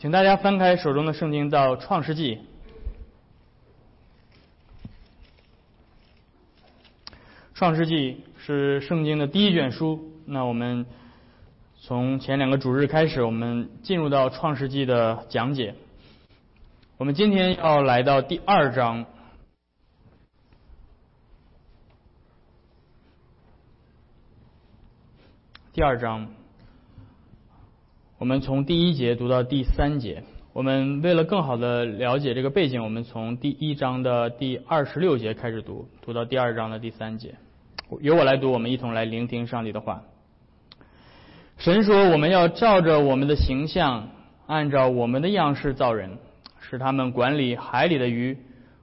请大家翻开手中的圣经到创世纪。创世纪是圣经的第一卷书。那我们从前两个主日开始，我们进入到创世纪的讲解。我们今天要来到第二章。第二章。我们从第一节读到第三节。我们为了更好的了解这个背景，我们从第一章的第二十六节开始读，读到第二章的第三节。由我来读，我们一同来聆听上帝的话。神说：“我们要照着我们的形象，按照我们的样式造人，使他们管理海里的鱼、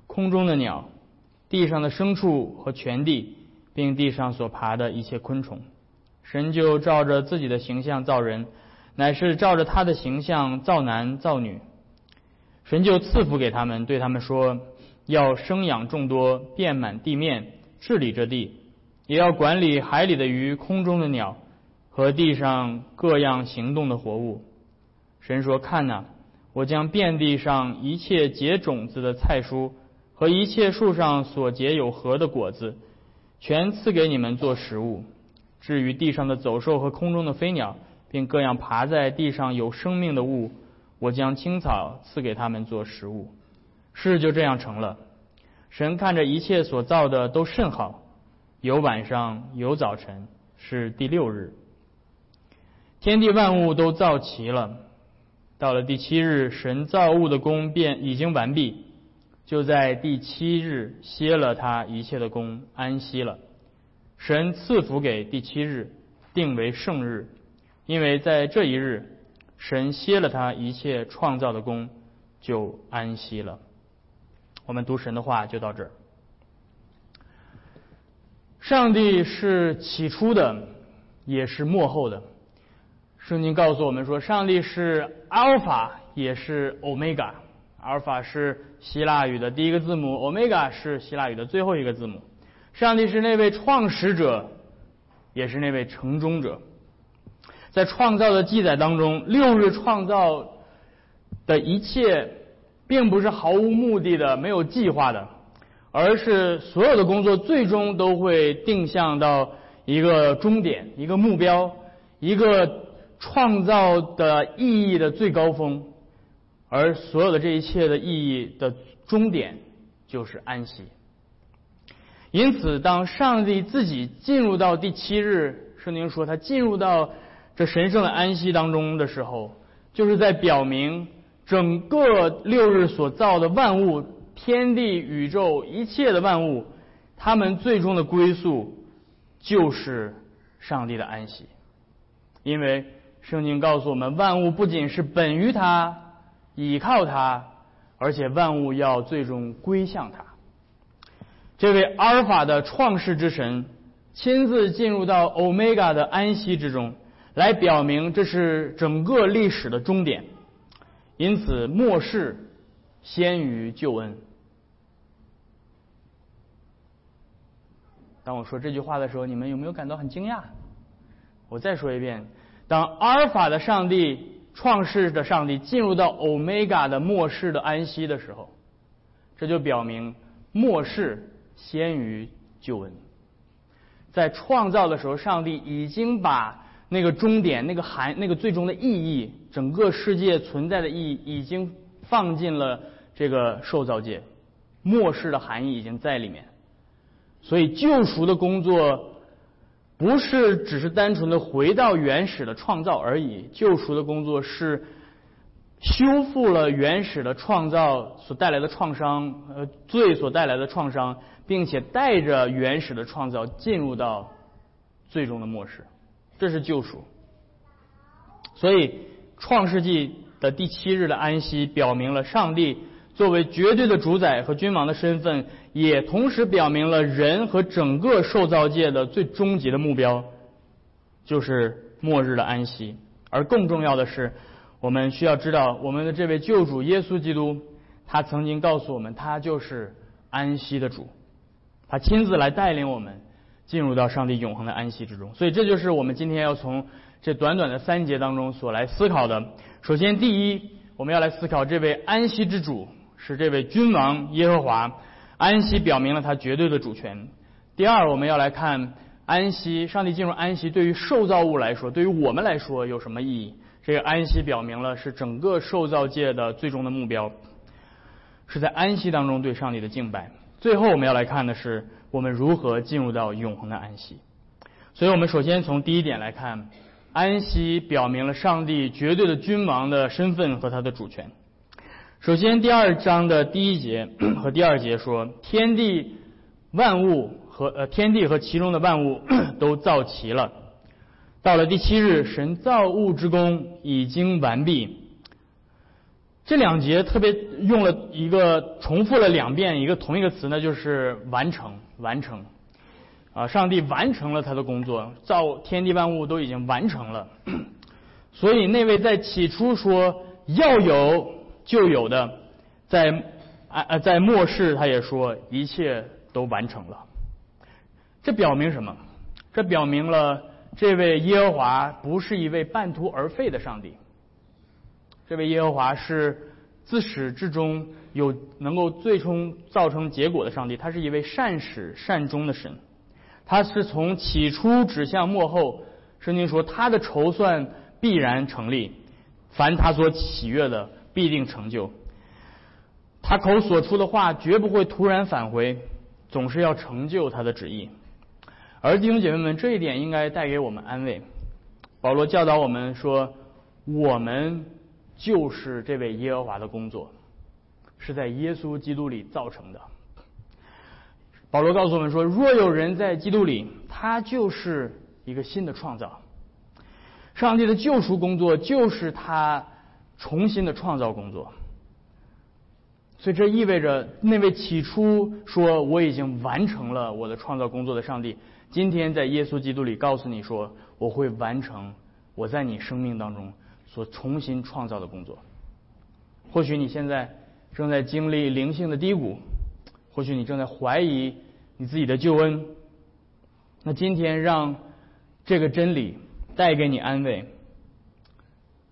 空中的鸟、地上的牲畜和全地，并地上所爬的一切昆虫。”神就照着自己的形象造人。乃是照着他的形象造男造女，神就赐福给他们，对他们说：要生养众多，遍满地面，治理这地，也要管理海里的鱼、空中的鸟和地上各样行动的活物。神说：看哪，我将遍地上一切结种子的菜蔬和一切树上所结有核的果子，全赐给你们做食物。至于地上的走兽和空中的飞鸟，并各样爬在地上有生命的物，我将青草赐给他们做食物。事就这样成了。神看着一切所造的都甚好，有晚上有早晨，是第六日。天地万物都造齐了。到了第七日，神造物的功便已经完毕，就在第七日歇了他一切的功，安息了。神赐福给第七日，定为圣日。因为在这一日，神歇了他一切创造的功，就安息了。我们读神的话就到这儿。上帝是起初的，也是幕后的。圣经告诉我们说，上帝是阿尔法，也是欧米伽。阿尔法是希腊语的第一个字母，欧米伽是希腊语的最后一个字母。上帝是那位创始者，也是那位成终者。在创造的记载当中，六日创造的一切，并不是毫无目的的、没有计划的，而是所有的工作最终都会定向到一个终点、一个目标、一个创造的意义的最高峰，而所有的这一切的意义的终点就是安息。因此，当上帝自己进入到第七日，圣经说他进入到。这神圣的安息当中的时候，就是在表明整个六日所造的万物、天地、宇宙一切的万物，他们最终的归宿就是上帝的安息。因为圣经告诉我们，万物不仅是本于他、倚靠他，而且万物要最终归向他。这位阿尔法的创世之神亲自进入到欧米伽的安息之中。来表明这是整个历史的终点，因此末世先于救恩。当我说这句话的时候，你们有没有感到很惊讶？我再说一遍：当阿尔法的上帝、创世的上帝进入到欧米伽的末世的安息的时候，这就表明末世先于救恩。在创造的时候，上帝已经把。那个终点，那个含，那个最终的意义，整个世界存在的意义，已经放进了这个受造界，末世的含义已经在里面。所以救赎的工作不是只是单纯的回到原始的创造而已，救赎的工作是修复了原始的创造所带来的创伤，呃，罪所带来的创伤，并且带着原始的创造进入到最终的末世。这是救赎，所以创世纪的第七日的安息，表明了上帝作为绝对的主宰和君王的身份，也同时表明了人和整个受造界的最终极的目标，就是末日的安息。而更重要的是，我们需要知道，我们的这位救主耶稣基督，他曾经告诉我们，他就是安息的主，他亲自来带领我们。进入到上帝永恒的安息之中，所以这就是我们今天要从这短短的三节当中所来思考的。首先，第一，我们要来思考这位安息之主是这位君王耶和华。安息表明了他绝对的主权。第二，我们要来看安息，上帝进入安息对于受造物来说，对于我们来说有什么意义？这个安息表明了是整个受造界的最终的目标，是在安息当中对上帝的敬拜。最后，我们要来看的是我们如何进入到永恒的安息。所以我们首先从第一点来看，安息表明了上帝绝对的君王的身份和他的主权。首先，第二章的第一节 和第二节说，天地万物和呃天地和其中的万物 都造齐了。到了第七日，神造物之功已经完毕。这两节特别用了一个重复了两遍一个同一个词呢，就是完成，完成。啊，上帝完成了他的工作，造天地万物都已经完成了。所以那位在起初说要有。就有的，在啊啊在末世，他也说一切都完成了。这表明什么？这表明了这位耶和华不是一位半途而废的上帝。这位耶和华是自始至终有能够最终造成结果的上帝，他是一位善始善终的神。他是从起初指向末后，圣经说他的筹算必然成立，凡他所喜悦的。必定成就。他口所出的话绝不会突然返回，总是要成就他的旨意。而弟兄姐妹们，这一点应该带给我们安慰。保罗教导我们说，我们就是这位耶和华的工作，是在耶稣基督里造成的。保罗告诉我们说，若有人在基督里，他就是一个新的创造。上帝的救赎工作就是他。重新的创造工作，所以这意味着那位起初说我已经完成了我的创造工作的上帝，今天在耶稣基督里告诉你说我会完成我在你生命当中所重新创造的工作。或许你现在正在经历灵性的低谷，或许你正在怀疑你自己的救恩，那今天让这个真理带给你安慰。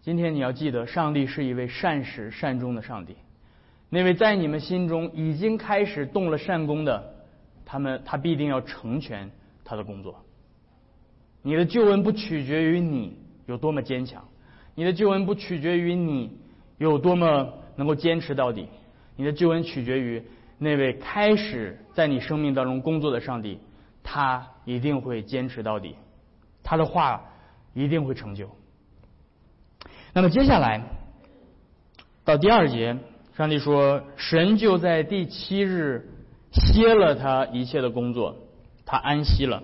今天你要记得，上帝是一位善始善终的上帝。那位在你们心中已经开始动了善功的，他们他必定要成全他的工作。你的救恩不取决于你有多么坚强，你的救恩不取决于你有多么能够坚持到底，你的救恩取决于那位开始在你生命当中工作的上帝，他一定会坚持到底，他的话一定会成就。那么接下来到第二节，上帝说：“神就在第七日歇了他一切的工作，他安息了。”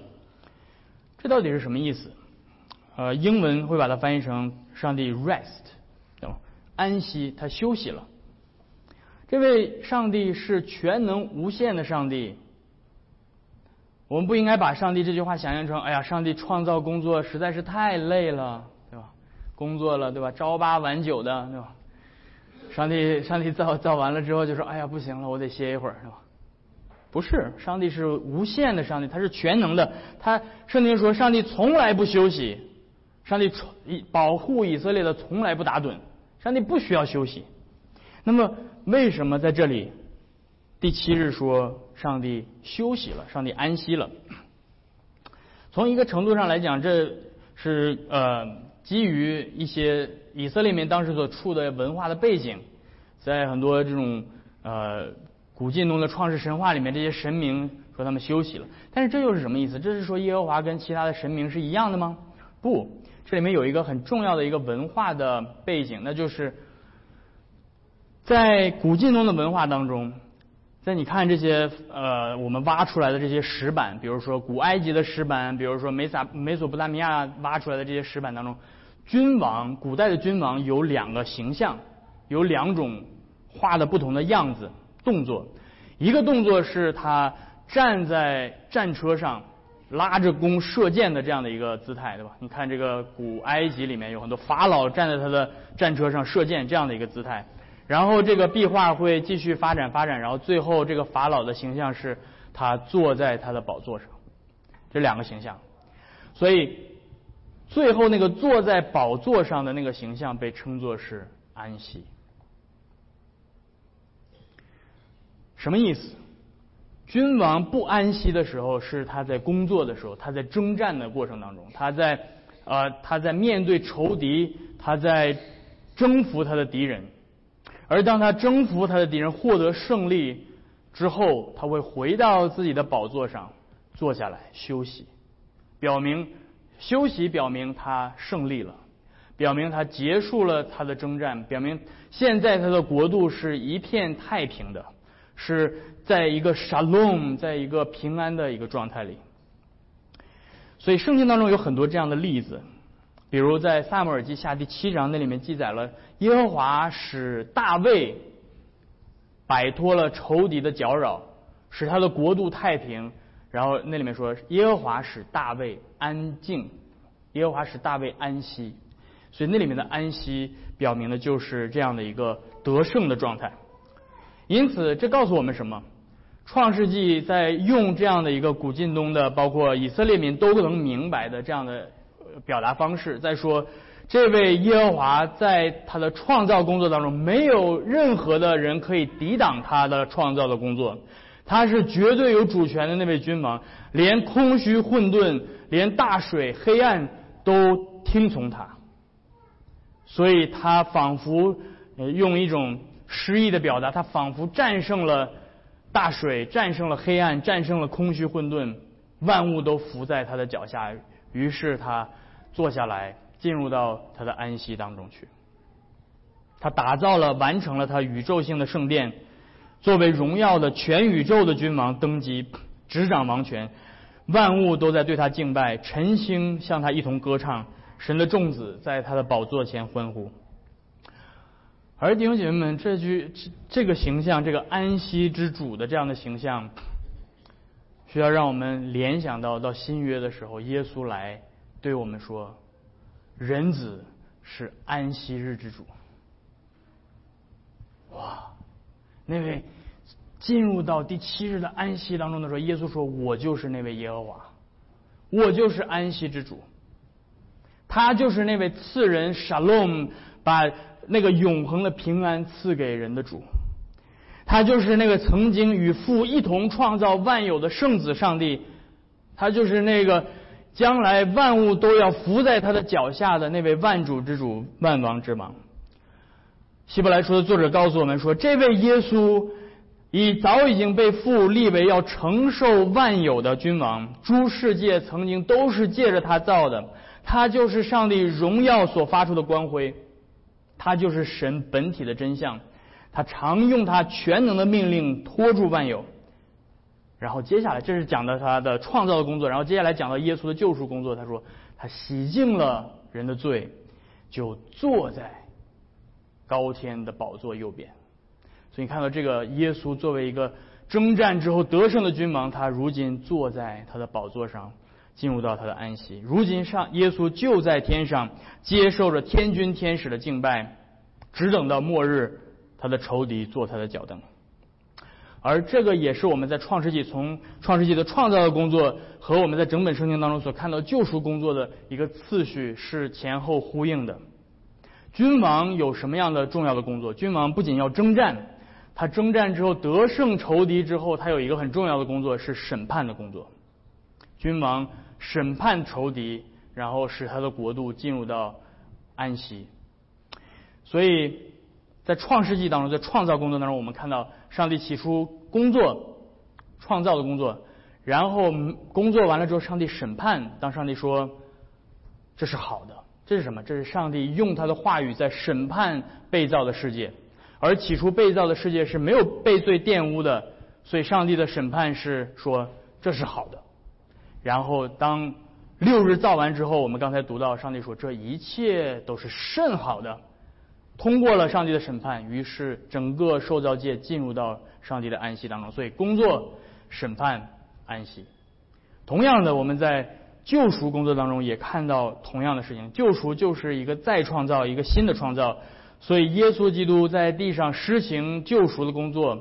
这到底是什么意思？呃，英文会把它翻译成“上帝 rest”，对吧？安息，他休息了。这位上帝是全能无限的上帝。我们不应该把上帝这句话想象成：“哎呀，上帝创造工作实在是太累了。”对吧工作了，对吧？朝八晚九的，对吧？上帝，上帝造造完了之后就说：“哎呀，不行了，我得歇一会儿，是吧？”不是，上帝是无限的上帝，他是全能的。他圣经说，上帝从来不休息，上帝保护以色列的从来不打盹，上帝不需要休息。那么，为什么在这里第七日说上帝休息了，上帝安息了？从一个程度上来讲，这是呃。基于一些以色列民当时所处的文化的背景，在很多这种呃古近东的创世神话里面，这些神明说他们休息了。但是这又是什么意思？这是说耶和华跟其他的神明是一样的吗？不，这里面有一个很重要的一个文化的背景，那就是在古近东的文化当中，在你看这些呃我们挖出来的这些石板，比如说古埃及的石板，比如说美撒美索不达米亚挖出来的这些石板当中。君王，古代的君王有两个形象，有两种画的不同的样子动作。一个动作是他站在战车上，拉着弓射箭的这样的一个姿态对吧？你看这个古埃及里面有很多法老站在他的战车上射箭这样的一个姿态。然后这个壁画会继续发展发展然后最后这个法老的形象是他坐在他的宝座上这两个形象。所以最后那个坐在宝座上的那个形象被称作是安息。什么意思？君王不安息的时候，是他在工作的时候，他在征战的过程当中，他在呃他在面对仇敌，他在征服他的敌人。而当他征服他的敌人，获得胜利之后，他会回到自己的宝座上坐下来休息，表明休息表明他胜利了，表明他结束了他的征战，表明现在他的国度是一片太平的，是在一个 shalom，在一个平安的一个状态里。所以圣经当中有很多这样的例子。比如在萨姆尔记下第七章，那里面记载了耶和华使大卫摆脱了仇敌的搅扰，使他的国度太平。然后那里面说耶和华使大卫安静，耶和华使大卫安息。所以那里面的安息表明的就是这样的一个得胜的状态。因此，这告诉我们什么？创世纪在用这样的一个古近东的，包括以色列民都能明白的这样的。表达方式。在说，这位耶和华在他的创造工作当中，没有任何的人可以抵挡他的创造的工作。他是绝对有主权的那位君王，连空虚混沌，连大水黑暗都听从他。所以他仿佛用一种诗意的表达，他仿佛战胜了大水，战胜了黑暗，战胜了空虚混沌，万物都伏在他的脚下。于是他。坐下来，进入到他的安息当中去。他打造了、完成了他宇宙性的圣殿，作为荣耀的全宇宙的君王登基，执掌王权，万物都在对他敬拜，晨星向他一同歌唱，神的众子在他的宝座前欢呼。而弟兄姐妹们，这句这这个形象，这个安息之主的这样的形象，需要让我们联想到到新约的时候，耶稣来。对我们说，人子是安息日之主。哇，那位进入到第七日的安息当中的时候，耶稣说：“我就是那位耶和华，我就是安息之主。他就是那位赐人 shalom，把那个永恒的平安赐给人的主。他就是那个曾经与父一同创造万有的圣子上帝。他就是那个。”将来万物都要伏在他的脚下的那位万主之主、万王之王。希伯来书的作者告诉我们说，这位耶稣已早已经被父立为要承受万有的君王，诸世界曾经都是借着他造的，他就是上帝荣耀所发出的光辉，他就是神本体的真相，他常用他全能的命令托住万有。然后接下来，这是讲的他的创造的工作。然后接下来讲到耶稣的救赎工作。他说，他洗净了人的罪，就坐在高天的宝座右边。所以你看到这个耶稣作为一个征战之后得胜的君王，他如今坐在他的宝座上，进入到他的安息。如今上耶稣就在天上接受着天君天使的敬拜，只等到末日，他的仇敌坐他的脚凳。而这个也是我们在创世纪从创世纪的创造的工作和我们在整本圣经当中所看到救赎工作的一个次序是前后呼应的。君王有什么样的重要的工作？君王不仅要征战，他征战之后得胜仇敌之后，他有一个很重要的工作是审判的工作。君王审判仇敌，然后使他的国度进入到安息。所以在创世纪当中，在创造工作当中，我们看到。上帝起初工作、创造的工作，然后工作完了之后，上帝审判。当上帝说这是好的，这是什么？这是上帝用他的话语在审判被造的世界。而起初被造的世界是没有被罪玷污的，所以上帝的审判是说这是好的。然后当六日造完之后，我们刚才读到上帝说这一切都是甚好的。通过了上帝的审判，于是整个受造界进入到上帝的安息当中。所以工作、审判、安息。同样的，我们在救赎工作当中也看到同样的事情。救赎就是一个再创造，一个新的创造。所以耶稣基督在地上施行救赎的工作，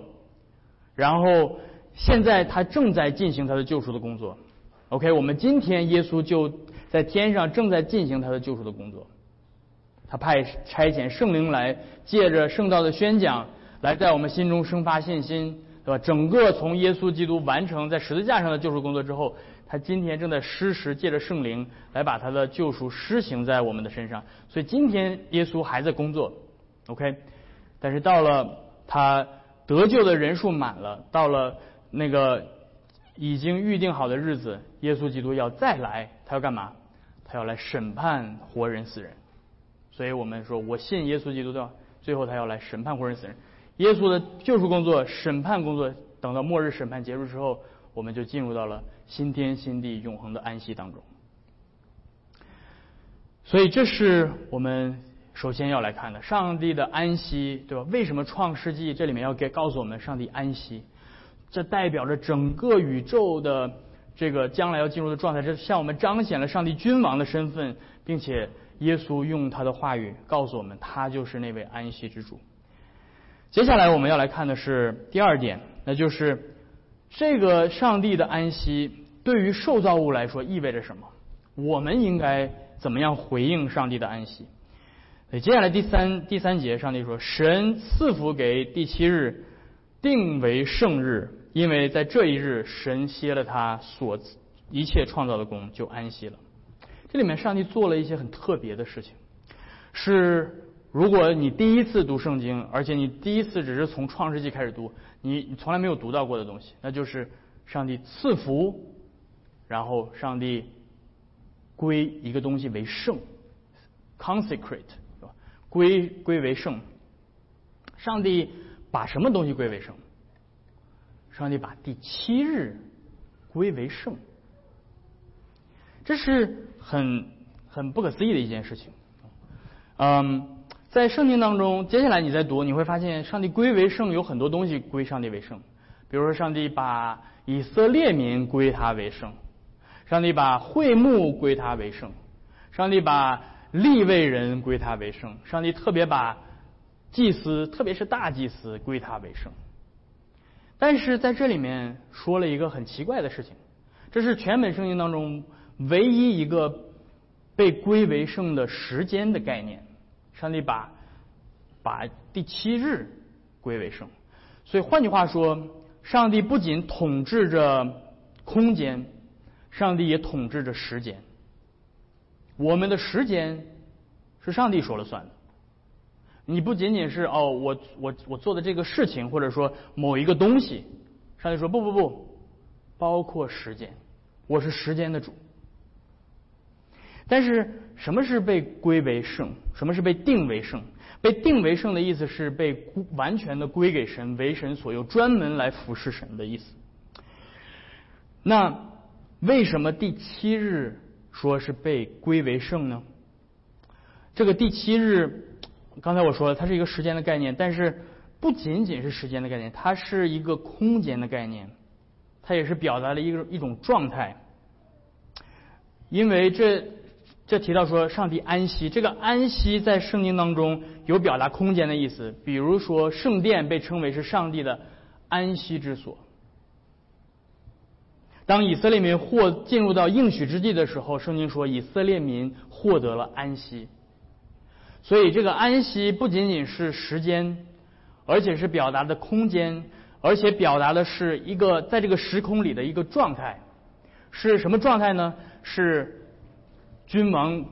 然后现在他正在进行他的救赎的工作。OK，我们今天耶稣就在天上正在进行他的救赎的工作。他派差遣圣灵来，借着圣道的宣讲，来在我们心中生发信心，对吧？整个从耶稣基督完成在十字架上的救赎工作之后，他今天正在施实，借着圣灵来把他的救赎施行在我们的身上。所以今天耶稣还在工作，OK。但是到了他得救的人数满了，到了那个已经预定好的日子，耶稣基督要再来，他要干嘛？他要来审判活人死人。所以我们说，我信耶稣基督的，最后他要来审判活人死人。耶稣的救赎工作、审判工作，等到末日审判结束之后，我们就进入到了新天新地、永恒的安息当中。所以，这是我们首先要来看的：上帝的安息，对吧？为什么创世纪这里面要给告诉我们上帝安息？这代表着整个宇宙的这个将来要进入的状态，这向我们彰显了上帝君王的身份，并且耶稣用他的话语告诉我们，他就是那位安息之主。接下来我们要来看的是第二点，那就是这个上帝的安息对于受造物来说意味着什么？我们应该怎么样回应上帝的安息？接下来第三第三节，上帝说：“神赐福给第七日，定为圣日，因为在这一日，神歇了他所一切创造的功，就安息了。”这里面上帝做了一些很特别的事情，是。如果你第一次读圣经，而且你第一次只是从创世纪开始读，你你从来没有读到过的东西，那就是上帝赐福，然后上帝归一个东西为圣，consecrate？归归为圣。上帝把什么东西归为圣？上帝把第七日归为圣，这是很很不可思议的一件事情，嗯。在圣经当中，接下来你再读，你会发现上帝归为圣有很多东西归上帝为圣，比如说上帝把以色列民归他为圣，上帝把会幕归他为圣，上帝把立位人归他为圣，上帝特别把祭司，特别是大祭司归他为圣。但是在这里面说了一个很奇怪的事情，这是全本圣经当中唯一一个被归为圣的时间的概念。上帝把把第七日归为圣，所以换句话说，上帝不仅统治着空间，上帝也统治着时间。我们的时间是上帝说了算的。你不仅仅是哦，我我我做的这个事情，或者说某一个东西，上帝说不不不，包括时间，我是时间的主。但是什么是被归为圣？什么是被定为圣？被定为圣的意思是被完全的归给神，为神所有，专门来服侍神的意思。那为什么第七日说是被归为圣呢？这个第七日，刚才我说了，它是一个时间的概念，但是不仅仅是时间的概念，它是一个空间的概念，它也是表达了一个一种状态，因为这。这提到说上帝安息，这个安息在圣经当中有表达空间的意思。比如说圣殿被称为是上帝的安息之所。当以色列民获进入到应许之地的时候，圣经说以色列民获得了安息。所以这个安息不仅仅是时间，而且是表达的空间，而且表达的是一个在这个时空里的一个状态。是什么状态呢？是。君王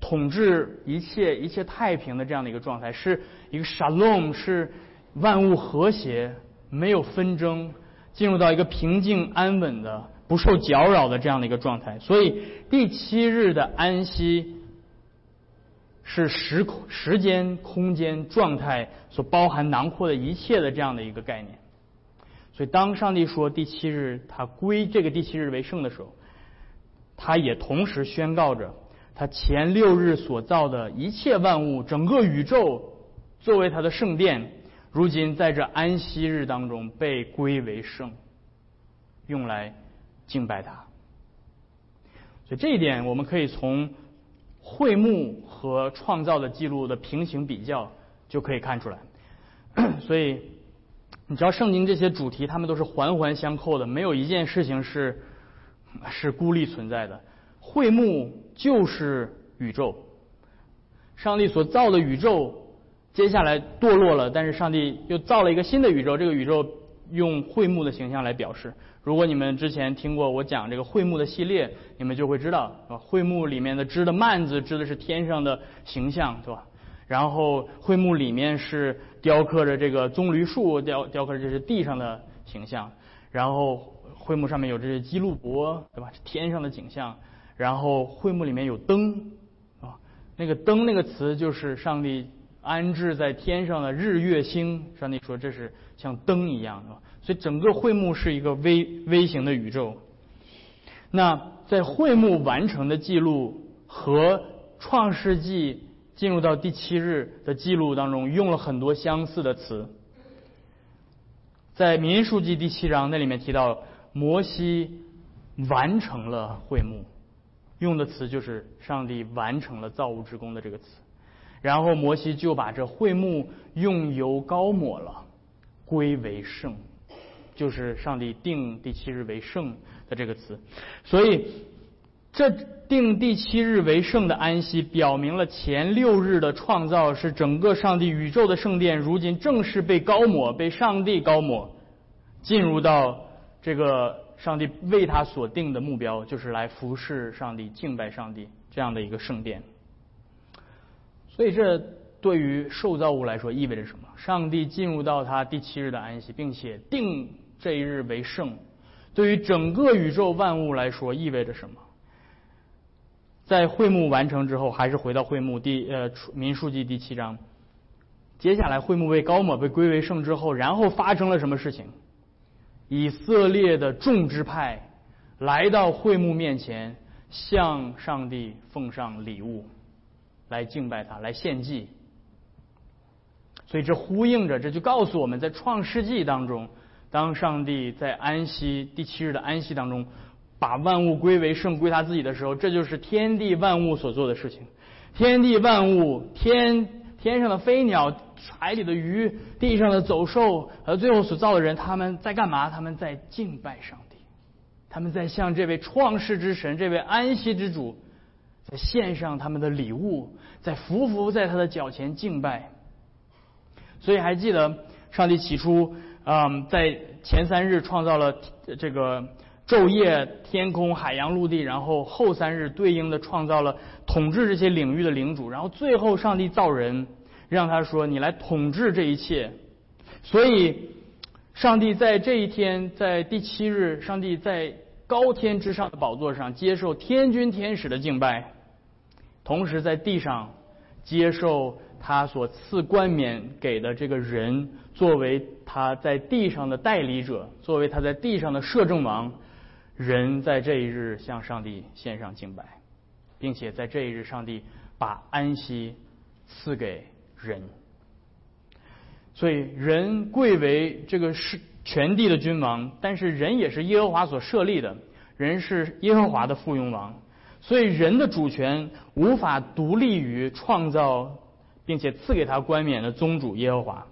统治一切一切太平的这样的一个状态，是一个 shalom，是万物和谐，没有纷争，进入到一个平静安稳的、不受搅扰的这样的一个状态。所以第七日的安息是时空、时间、空间状态所包含囊括的一切的这样的一个概念。所以当上帝说第七日他归这个第七日为圣的时候。他也同时宣告着，他前六日所造的一切万物，整个宇宙作为他的圣殿，如今在这安息日当中被归为圣，用来敬拜他。所以这一点，我们可以从会幕和创造的记录的平行比较就可以看出来。所以，你知道圣经这些主题，他们都是环环相扣的，没有一件事情是。是孤立存在的，会幕就是宇宙，上帝所造的宇宙，接下来堕落了，但是上帝又造了一个新的宇宙，这个宇宙用会幕的形象来表示。如果你们之前听过我讲这个会幕的系列，你们就会知道，啊，会幕里面的织的幔子织的是天上的形象，对吧？然后会幕里面是雕刻着这个棕榈树，雕雕刻着这是地上的形象。然后会幕上面有这些基路伯，对吧？天上的景象。然后会幕里面有灯，啊，那个灯那个词就是上帝安置在天上的日月星。上帝说这是像灯一样，的，所以整个会幕是一个微微型的宇宙。那在会幕完成的记录和创世纪进入到第七日的记录当中，用了很多相似的词。在民数记第七章那里面提到，摩西完成了会幕。用的词就是上帝完成了造物之功的这个词，然后摩西就把这会幕用油膏抹了，归为圣，就是上帝定第七日为圣的这个词。所以，这定第七日为圣的安息，表明了前六日的创造是整个上帝宇宙的圣殿，如今正式被高抹，被上帝高抹，进入到这个。上帝为他所定的目标，就是来服侍上帝、敬拜上帝这样的一个圣殿。所以，这对于受造物来说意味着什么？上帝进入到他第七日的安息，并且定这一日为圣，对于整个宇宙万物来说意味着什么？在会幕完成之后，还是回到会幕第呃民数记第七章，接下来会幕被高抹、被归为圣之后，然后发生了什么事情？以色列的众支派来到会幕面前，向上帝奉上礼物，来敬拜他，来献祭。所以这呼应着，这就告诉我们在创世纪当中，当上帝在安息第七日的安息当中，把万物归为圣，归他自己的时候，这就是天地万物所做的事情。天地万物，天天上的飞鸟。海里的鱼，地上的走兽，和最后所造的人，他们在干嘛？他们在敬拜上帝，他们在向这位创世之神、这位安息之主，在献上他们的礼物，在匍匐在他的脚前敬拜。所以还记得上帝起初，嗯，在前三日创造了这个昼夜、天空、海洋、陆地，然后后三日对应的创造了统治这些领域的领主，然后最后上帝造人。让他说：“你来统治这一切。”所以，上帝在这一天，在第七日，上帝在高天之上的宝座上接受天君天使的敬拜，同时在地上接受他所赐冠冕给的这个人，作为他在地上的代理者，作为他在地上的摄政王，人在这一日向上帝献上敬拜，并且在这一日，上帝把安息赐给。人，所以人贵为这个是全地的君王，但是人也是耶和华所设立的，人是耶和华的附庸王，所以人的主权无法独立于创造并且赐给他冠冕的宗主耶和华。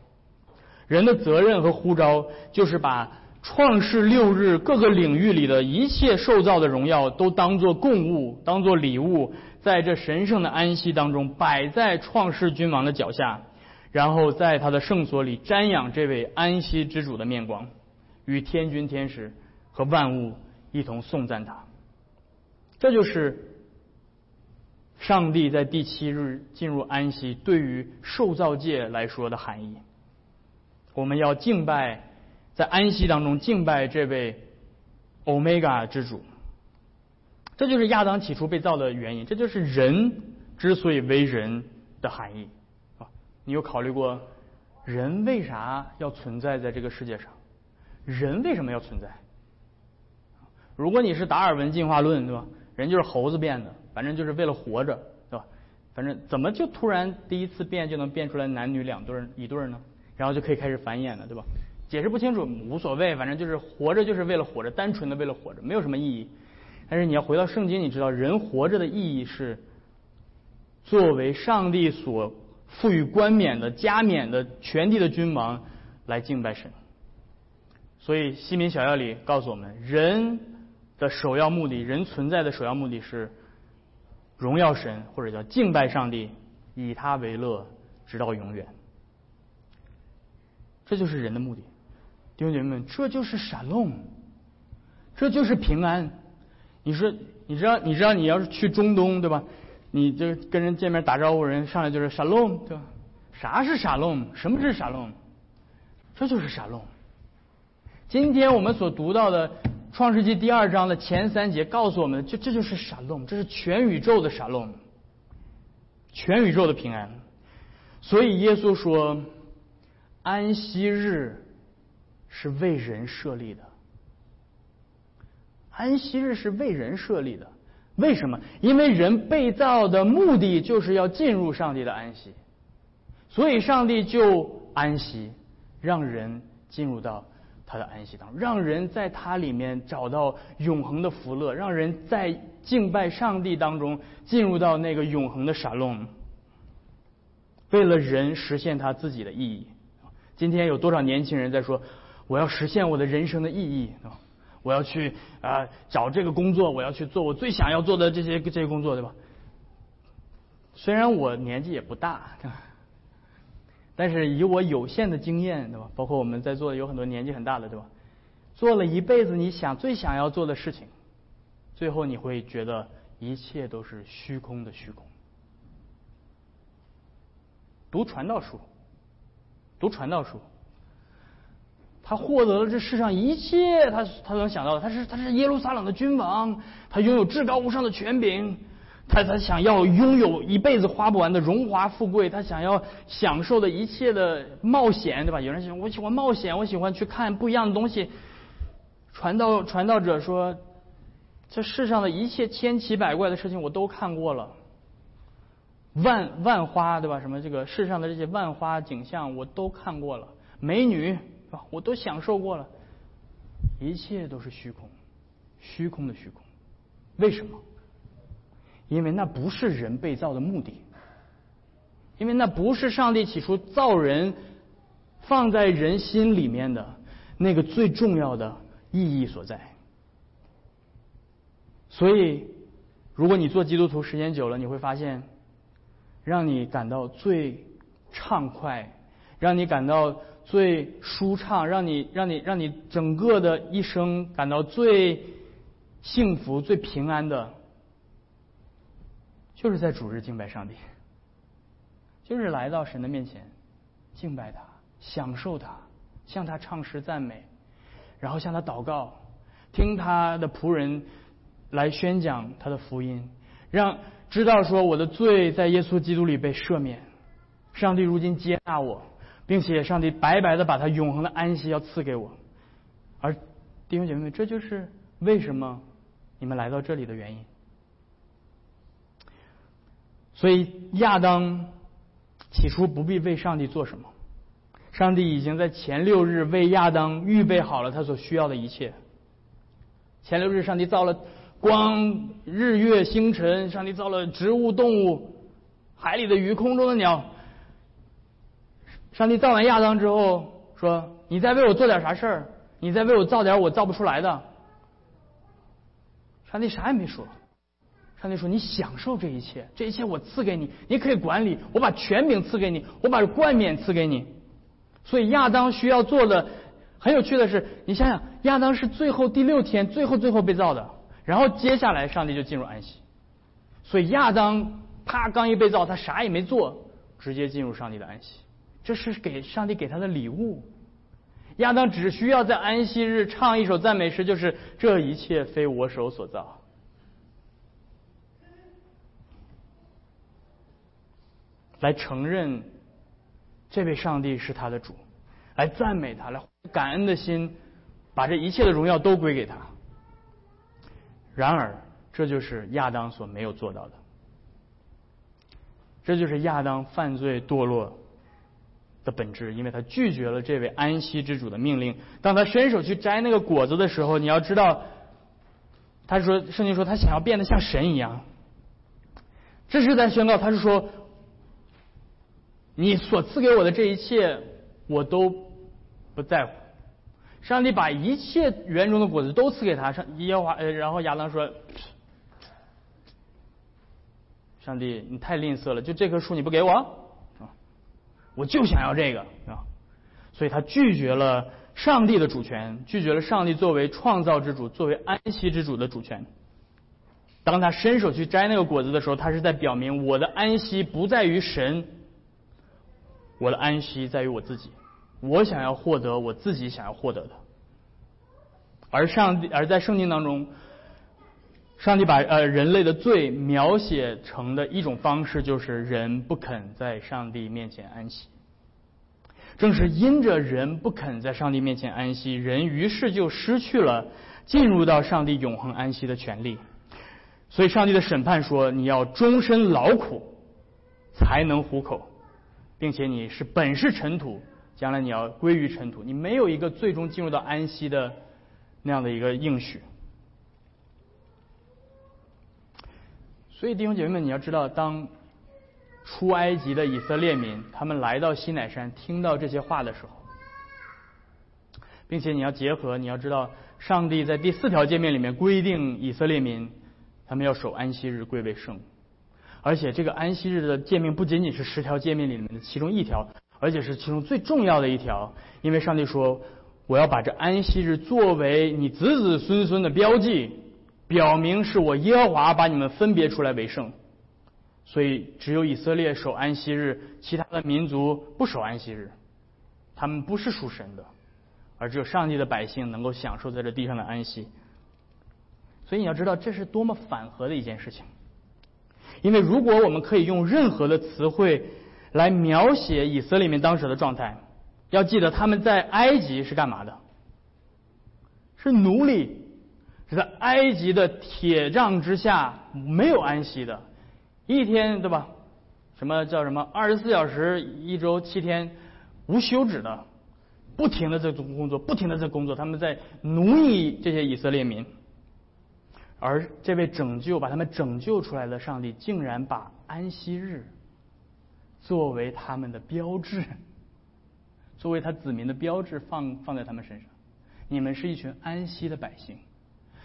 人的责任和呼召就是把创世六日各个领域里的一切受造的荣耀都当做供物，当做礼物。在这神圣的安息当中，摆在创世君王的脚下，然后在他的圣所里瞻仰这位安息之主的面光，与天君天使和万物一同颂赞他。这就是上帝在第七日进入安息对于受造界来说的含义。我们要敬拜，在安息当中敬拜这位欧米伽之主。这就是亚当起初被造的原因，这就是人之所以为人的含义啊！你有考虑过人为啥要存在在这个世界上？人为什么要存在？如果你是达尔文进化论，对吧？人就是猴子变的，反正就是为了活着，对吧？反正怎么就突然第一次变就能变出来男女两对一对呢？然后就可以开始繁衍了，对吧？解释不清楚无所谓，反正就是活着就是为了活着，单纯的为了活着，没有什么意义。但是你要回到圣经，你知道人活着的意义是作为上帝所赋予冠冕的加冕的全地的君王来敬拜神。所以西民小要里告诉我们，人的首要目的，人存在的首要目的是荣耀神，或者叫敬拜上帝，以他为乐，直到永远。这就是人的目的。弟兄姐妹们，这就是闪龙，这就是平安。你说，你知道，你知道，你要是去中东，对吧？你就跟人见面打招呼，人上来就是闪龙，对吧？啥是闪龙？什么是闪龙？这就是闪龙。今天我们所读到的《创世纪》第二章的前三节告诉我们，就这就是闪龙，这是全宇宙的闪龙，全宇宙的平安。所以耶稣说，安息日。是为人设立的，安息日是为人设立的。为什么？因为人被造的目的就是要进入上帝的安息，所以上帝就安息，让人进入到他的安息当中，让人在他里面找到永恒的福乐，让人在敬拜上帝当中进入到那个永恒的沙龙，为了人实现他自己的意义。今天有多少年轻人在说？我要实现我的人生的意义啊！我要去啊找这个工作，我要去做我最想要做的这些这些工作，对吧？虽然我年纪也不大，但是以我有限的经验，对吧？包括我们在座的有很多年纪很大的，对吧？做了一辈子你想最想要做的事情，最后你会觉得一切都是虚空的虚空。读传道书，读传道书。他获得了这世上一切，他他能想到的，他是他是耶路撒冷的君王，他拥有至高无上的权柄，他他想要拥有一辈子花不完的荣华富贵，他想要享受的一切的冒险，对吧？有人喜欢我喜欢冒险，我喜欢去看不一样的东西。传道传道者说，这世上的一切千奇百怪的事情我都看过了，万万花对吧？什么这个世上的这些万花景象我都看过了，美女。是吧我都享受过了，一切都是虚空，虚空的虚空。为什么？因为那不是人被造的目的，因为那不是上帝起初造人放在人心里面的那个最重要的意义所在。所以，如果你做基督徒时间久了，你会发现，让你感到最畅快，让你感到。最舒畅，让你让你让你整个的一生感到最幸福、最平安的，就是在主日敬拜上帝，就是来到神的面前敬拜他、享受他、向他唱诗赞美，然后向他祷告，听他的仆人来宣讲他的福音，让知道说我的罪在耶稣基督里被赦免，上帝如今接纳我。并且上帝白白的把他永恒的安息要赐给我，而弟兄姐妹们，这就是为什么你们来到这里的原因。所以亚当起初不必为上帝做什么，上帝已经在前六日为亚当预备好了他所需要的一切。前六日，上帝造了光、日月星辰，上帝造了植物、动物、海里的鱼、空中的鸟。上帝造完亚当之后说：“你再为我做点啥事儿？你再为我造点我造不出来的。”上帝啥也没说。上帝说：“你享受这一切，这一切我赐给你，你可以管理。我把权柄赐给你，我把冠冕赐给你。”所以亚当需要做的很有趣的是，你想想，亚当是最后第六天最后最后被造的，然后接下来上帝就进入安息。所以亚当他刚一被造，他啥也没做，直接进入上帝的安息。这是给上帝给他的礼物。亚当只需要在安息日唱一首赞美诗，就是这一切非我手所造，来承认这位上帝是他的主，来赞美他，来感恩的心，把这一切的荣耀都归给他。然而，这就是亚当所没有做到的，这就是亚当犯罪堕落。的本质，因为他拒绝了这位安息之主的命令。当他伸手去摘那个果子的时候，你要知道，他说圣经说他想要变得像神一样。这是在宣告，他是说，你所赐给我的这一切，我都不在乎。上帝把一切园中的果子都赐给他，上耶和华，呃，然后亚当说，上帝你太吝啬了，就这棵树你不给我？我就想要这个啊，所以他拒绝了上帝的主权，拒绝了上帝作为创造之主、作为安息之主的主权。当他伸手去摘那个果子的时候，他是在表明我的安息不在于神，我的安息在于我自己，我想要获得我自己想要获得的。而上帝，而在圣经当中，上帝把呃人类的罪描写成的一种方式，就是人不肯在上帝面前安息。正是因着人不肯在上帝面前安息，人于是就失去了进入到上帝永恒安息的权利。所以，上帝的审判说：“你要终身劳苦，才能糊口，并且你是本是尘土，将来你要归于尘土。你没有一个最终进入到安息的那样的一个应许。”所以，弟兄姐妹们，你要知道，当出埃及的以色列民，他们来到西乃山，听到这些话的时候，并且你要结合，你要知道，上帝在第四条诫命里面规定以色列民，他们要守安息日，归为圣。而且这个安息日的诫命不仅仅是十条诫命里面的其中一条，而且是其中最重要的一条，因为上帝说，我要把这安息日作为你子子孙孙的标记，表明是我耶和华把你们分别出来为圣。所以，只有以色列守安息日，其他的民族不守安息日，他们不是属神的，而只有上帝的百姓能够享受在这地上的安息。所以你要知道，这是多么反合的一件事情。因为如果我们可以用任何的词汇来描写以色列民当时的状态，要记得他们在埃及是干嘛的？是奴隶，是在埃及的铁杖之下没有安息的。一天对吧？什么叫什么？二十四小时，一周七天，无休止的，不停的在做工作，不停的在工作。他们在奴役这些以色列民，而这位拯救把他们拯救出来的上帝，竟然把安息日作为他们的标志，作为他子民的标志，放放在他们身上。你们是一群安息的百姓，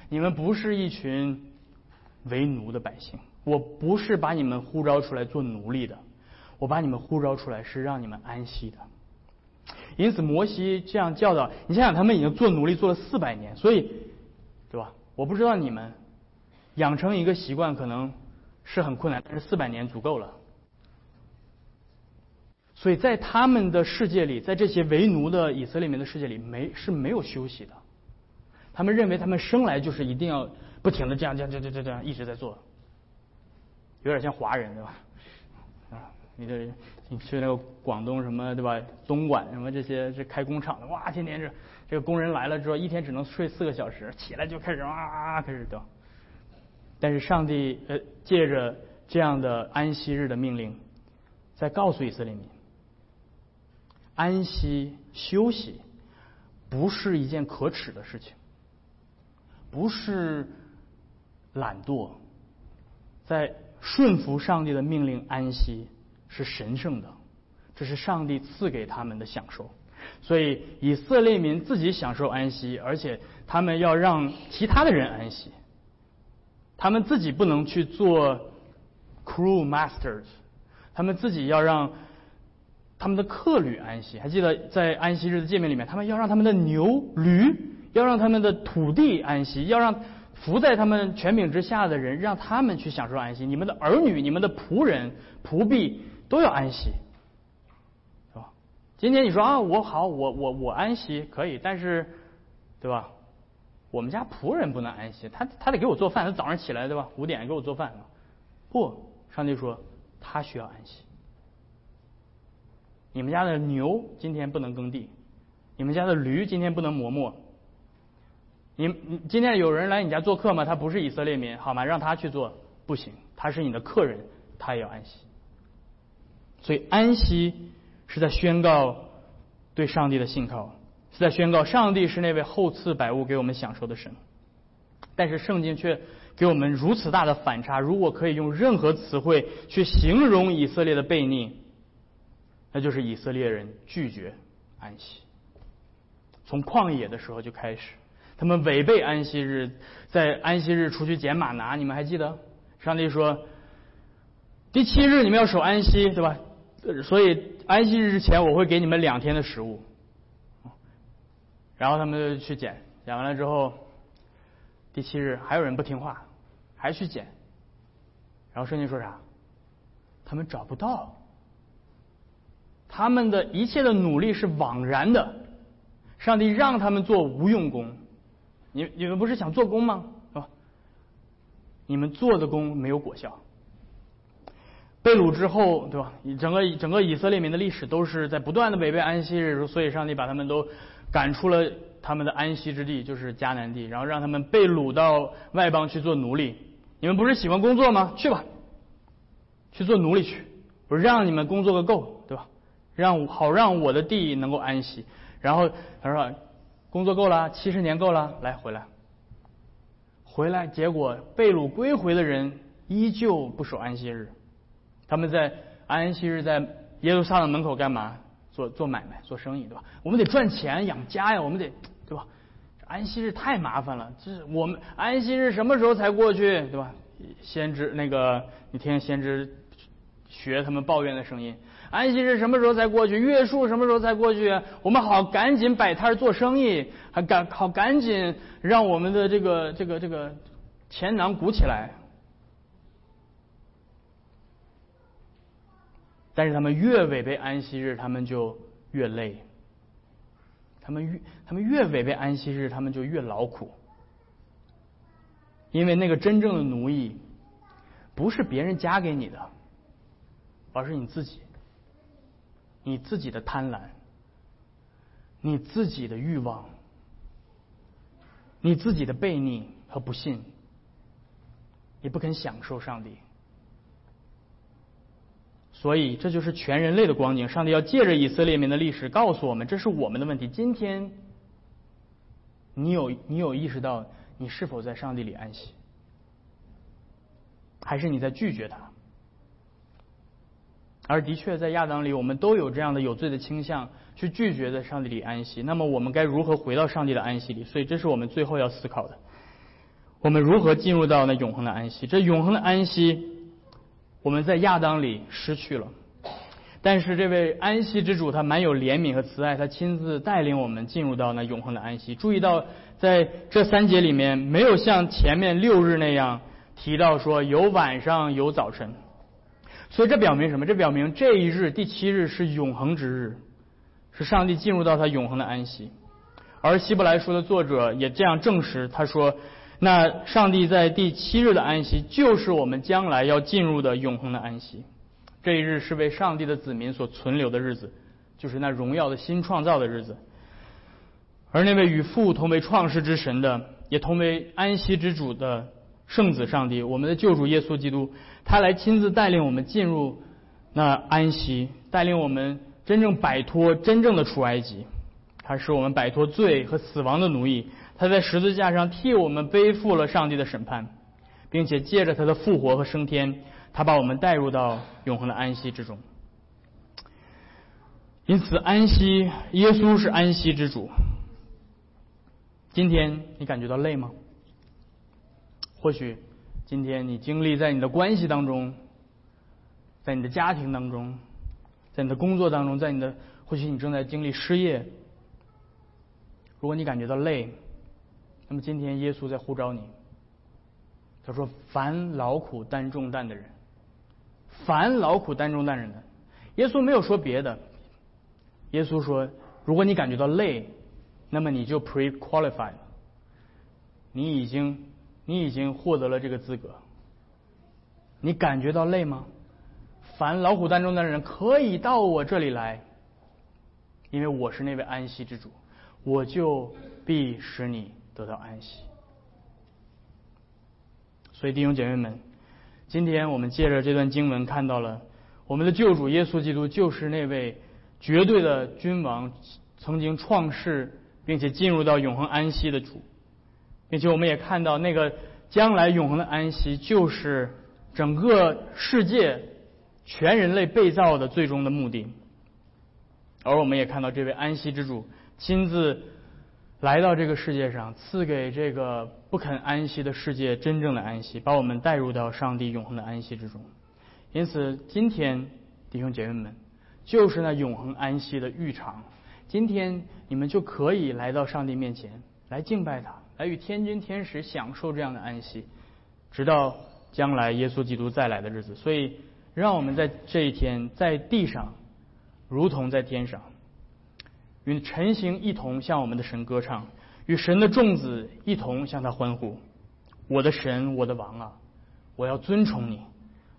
你们不是一群为奴的百姓。我不是把你们呼召出来做奴隶的，我把你们呼召出来是让你们安息的。因此，摩西这样教导你，想想他们已经做奴隶做了四百年，所以，对吧？我不知道你们养成一个习惯可能是很困难，但是四百年足够了。所以在他们的世界里，在这些为奴的以色列民的世界里，没是没有休息的。他们认为他们生来就是一定要不停的这样这样这样这样这样一直在做。有点像华人对吧？啊，你这你去那个广东什么对吧？东莞什么这些这开工厂的哇，天天这这个工人来了之后，一天只能睡四个小时，起来就开始啊开始等。但是上帝呃借着这样的安息日的命令，在告诉以色列民，安息休息不是一件可耻的事情，不是懒惰，在。顺服上帝的命令安息是神圣的，这是上帝赐给他们的享受。所以以色列民自己享受安息，而且他们要让其他的人安息。他们自己不能去做 crew masters，他们自己要让他们的客旅安息。还记得在安息日的界面里面，他们要让他们的牛驴，要让他们的土地安息，要让。伏在他们权柄之下的人，让他们去享受安息。你们的儿女、你们的仆人、仆婢都要安息，是吧？今天你说啊，我好，我我我安息可以，但是，对吧？我们家仆人不能安息，他他得给我做饭，他早上起来对吧？五点给我做饭。不，上帝说他需要安息。你们家的牛今天不能耕地，你们家的驴今天不能磨磨。你你今天有人来你家做客吗？他不是以色列民，好吗？让他去做不行，他是你的客人，他也要安息。所以安息是在宣告对上帝的信靠，是在宣告上帝是那位厚赐百物给我们享受的神。但是圣经却给我们如此大的反差。如果可以用任何词汇去形容以色列的悖逆，那就是以色列人拒绝安息，从旷野的时候就开始。他们违背安息日，在安息日出去捡马拿，你们还记得？上帝说，第七日你们要守安息，对吧？所以安息日之前我会给你们两天的食物。然后他们就去捡，捡完了之后，第七日还有人不听话，还去捡。然后圣经说啥？他们找不到，他们的一切的努力是枉然的。上帝让他们做无用功，你你们不是想做工吗？是吧？你们做的工没有果效。被掳之后，对吧？整个整个以色列民的历史都是在不断的违背安息日，所以上帝把他们都赶出了他们的安息之地，就是迦南地，然后让他们被掳到外邦去做奴隶。你们不是喜欢工作吗？去吧，去做奴隶去。我让你们工作个够，对吧？让好让我的地能够安息。然后他说，工作够了，七十年够了，来回来。回来，结果被掳归回的人依旧不守安息日。他们在安息日在耶路撒冷门口干嘛？做做买卖、做生意，对吧？我们得赚钱养家呀，我们得对吧？这安息日太麻烦了，这是我们安息日什么时候才过去，对吧？先知那个，你听先知学他们抱怨的声音。安息日什么时候才过去？月数什么时候才过去？我们好赶紧摆摊做生意，还赶好赶紧让我们的这个这个这个钱囊鼓起来。但是他们越违背安息日，他们就越累；他们越他们越违背安息日，他们就越劳苦。因为那个真正的奴役，不是别人加给你的，而是你自己，你自己的贪婪，你自己的欲望，你自己的悖逆和不信，你不肯享受上帝。所以，这就是全人类的光景。上帝要借着以色列民的历史告诉我们，这是我们的问题。今天，你有你有意识到你是否在上帝里安息，还是你在拒绝他？而的确，在亚当里，我们都有这样的有罪的倾向，去拒绝在上帝里安息。那么，我们该如何回到上帝的安息里？所以，这是我们最后要思考的：我们如何进入到那永恒的安息？这永恒的安息。我们在亚当里失去了，但是这位安息之主他蛮有怜悯和慈爱，他亲自带领我们进入到那永恒的安息。注意到在这三节里面，没有像前面六日那样提到说有晚上有早晨，所以这表明什么？这表明这一日第七日是永恒之日，是上帝进入到他永恒的安息。而希伯来书的作者也这样证实，他说。那上帝在第七日的安息，就是我们将来要进入的永恒的安息。这一日是为上帝的子民所存留的日子，就是那荣耀的新创造的日子。而那位与父同为创世之神的，也同为安息之主的圣子上帝，我们的救主耶稣基督，他来亲自带领我们进入那安息，带领我们真正摆脱真正的出埃及，他使我们摆脱罪和死亡的奴役。他在十字架上替我们背负了上帝的审判，并且借着他的复活和升天，他把我们带入到永恒的安息之中。因此，安息，耶稣是安息之主。今天你感觉到累吗？或许今天你经历在你的关系当中，在你的家庭当中，在你的工作当中，在你的，或许你正在经历失业。如果你感觉到累，那么今天耶稣在呼召你，他说：“凡劳苦担重担的人，凡劳苦担重担人的，耶稣没有说别的。耶稣说：如果你感觉到累，那么你就 pre-qualified，你已经你已经获得了这个资格。你感觉到累吗？凡劳苦担重担的人可以到我这里来，因为我是那位安息之主，我就必使你。”得到安息，所以弟兄姐妹们，今天我们借着这段经文看到了我们的救主耶稣基督就是那位绝对的君王，曾经创世并且进入到永恒安息的主，并且我们也看到那个将来永恒的安息就是整个世界全人类被造的最终的目的，而我们也看到这位安息之主亲自。来到这个世界上，赐给这个不肯安息的世界真正的安息，把我们带入到上帝永恒的安息之中。因此，今天弟兄姐妹们，就是那永恒安息的浴场。今天你们就可以来到上帝面前来敬拜他，来与天君天使享受这样的安息，直到将来耶稣基督再来的日子。所以，让我们在这一天在地上，如同在天上，与晨星一同向我们的神歌唱，与神的众子一同向他欢呼。我的神，我的王啊，我要尊崇你，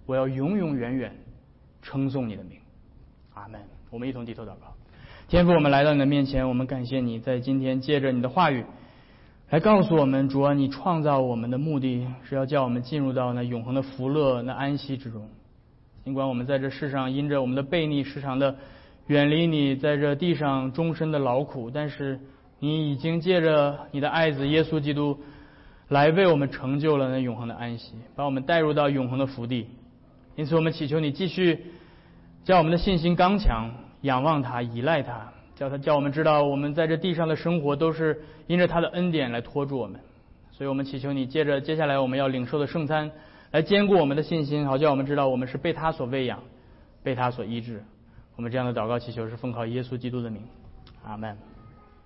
我要永永远远称颂你的名。阿门。我们一同低头祷告。天父，我们来到你的面前，我们感谢你在今天借着你的话语来告诉我们，主啊，你创造我们的目的是要叫我们进入到那永恒的福乐、那安息之中。尽管我们在这世上因着我们的悖逆时常的远离你，在这地上终身的劳苦，但是你已经借着你的爱子耶稣基督来为我们成就了那永恒的安息，把我们带入到永恒的福地。因此，我们祈求你继续叫我们的信心刚强。仰望他，依赖他，叫他叫我们知道，我们在这地上的生活都是因着他的恩典来托住我们。所以我们祈求你，借着接下来我们要领受的圣餐，来坚固我们的信心，好叫我们知道我们是被他所喂养，被他所医治。我们这样的祷告祈求是奉靠耶稣基督的名，阿门。